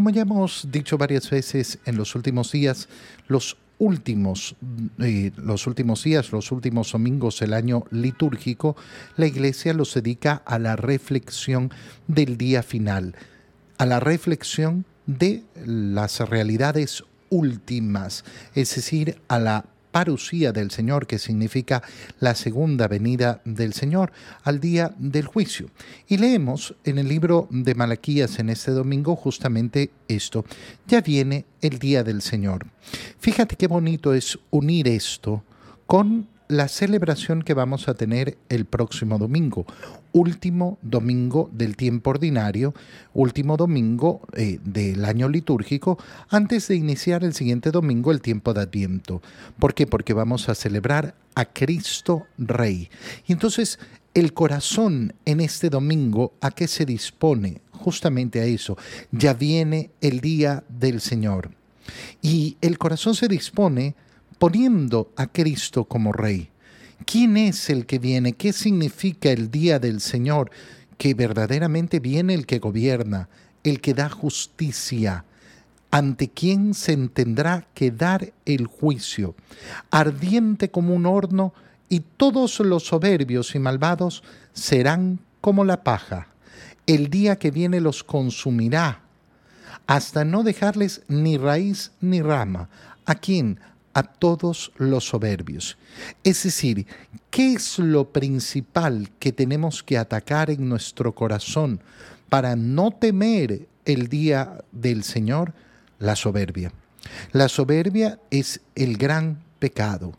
Como ya hemos dicho varias veces en los últimos días, los últimos, eh, los últimos días, los últimos domingos del año litúrgico, la Iglesia los dedica a la reflexión del día final, a la reflexión de las realidades últimas, es decir, a la parucía del Señor, que significa la segunda venida del Señor, al día del juicio. Y leemos en el libro de Malaquías en este domingo justamente esto. Ya viene el día del Señor. Fíjate qué bonito es unir esto con la celebración que vamos a tener el próximo domingo, último domingo del tiempo ordinario, último domingo eh, del año litúrgico, antes de iniciar el siguiente domingo el tiempo de Adviento. ¿Por qué? Porque vamos a celebrar a Cristo Rey. Y entonces el corazón en este domingo, ¿a qué se dispone? Justamente a eso. Ya viene el día del Señor. Y el corazón se dispone poniendo a Cristo como Rey. ¿Quién es el que viene? ¿Qué significa el día del Señor? Que verdaderamente viene el que gobierna, el que da justicia, ante quien se tendrá que dar el juicio, ardiente como un horno, y todos los soberbios y malvados serán como la paja. El día que viene los consumirá, hasta no dejarles ni raíz ni rama. ¿A quién? A todos los soberbios. Es decir, ¿qué es lo principal que tenemos que atacar en nuestro corazón para no temer el día del Señor? La soberbia. La soberbia es el gran pecado.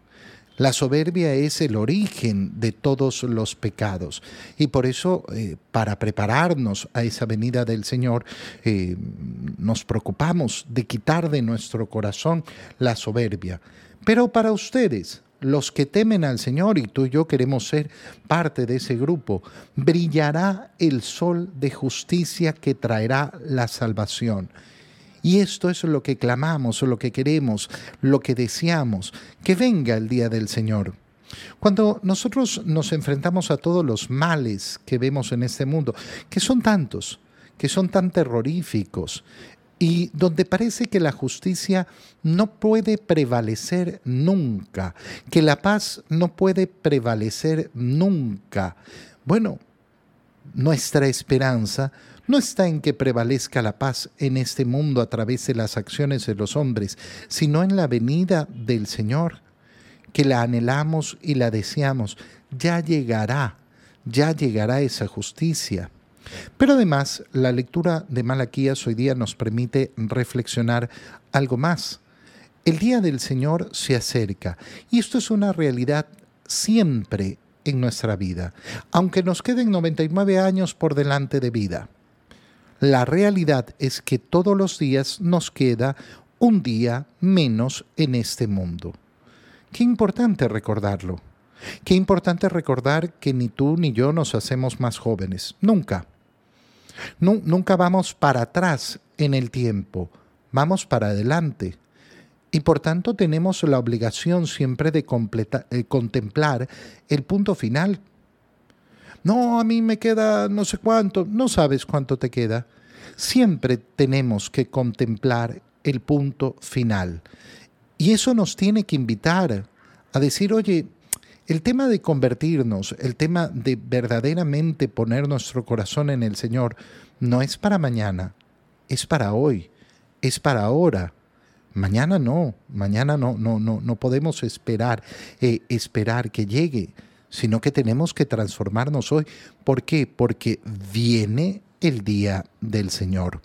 La soberbia es el origen de todos los pecados y por eso eh, para prepararnos a esa venida del Señor eh, nos preocupamos de quitar de nuestro corazón la soberbia. Pero para ustedes, los que temen al Señor, y tú y yo queremos ser parte de ese grupo, brillará el sol de justicia que traerá la salvación. Y esto es lo que clamamos, lo que queremos, lo que deseamos, que venga el día del Señor. Cuando nosotros nos enfrentamos a todos los males que vemos en este mundo, que son tantos, que son tan terroríficos, y donde parece que la justicia no puede prevalecer nunca, que la paz no puede prevalecer nunca. Bueno, nuestra esperanza no está en que prevalezca la paz en este mundo a través de las acciones de los hombres, sino en la venida del Señor, que la anhelamos y la deseamos. Ya llegará, ya llegará esa justicia. Pero además, la lectura de Malaquías hoy día nos permite reflexionar algo más. El día del Señor se acerca y esto es una realidad siempre en nuestra vida, aunque nos queden 99 años por delante de vida. La realidad es que todos los días nos queda un día menos en este mundo. Qué importante recordarlo. Qué importante recordar que ni tú ni yo nos hacemos más jóvenes. Nunca. nunca vamos para atrás en el tiempo. Vamos para adelante. Y por tanto tenemos la obligación siempre de eh, contemplar el punto final no, a mí me queda no sé cuánto, no sabes cuánto te queda. Siempre tenemos que contemplar el punto final. Y eso nos tiene que invitar a decir, oye, el tema de convertirnos, el tema de verdaderamente poner nuestro corazón en el Señor, no es para mañana, es para hoy, es para ahora. Mañana no, mañana no, no, no, no podemos esperar, eh, esperar que llegue sino que tenemos que transformarnos hoy. ¿Por qué? Porque viene el día del Señor.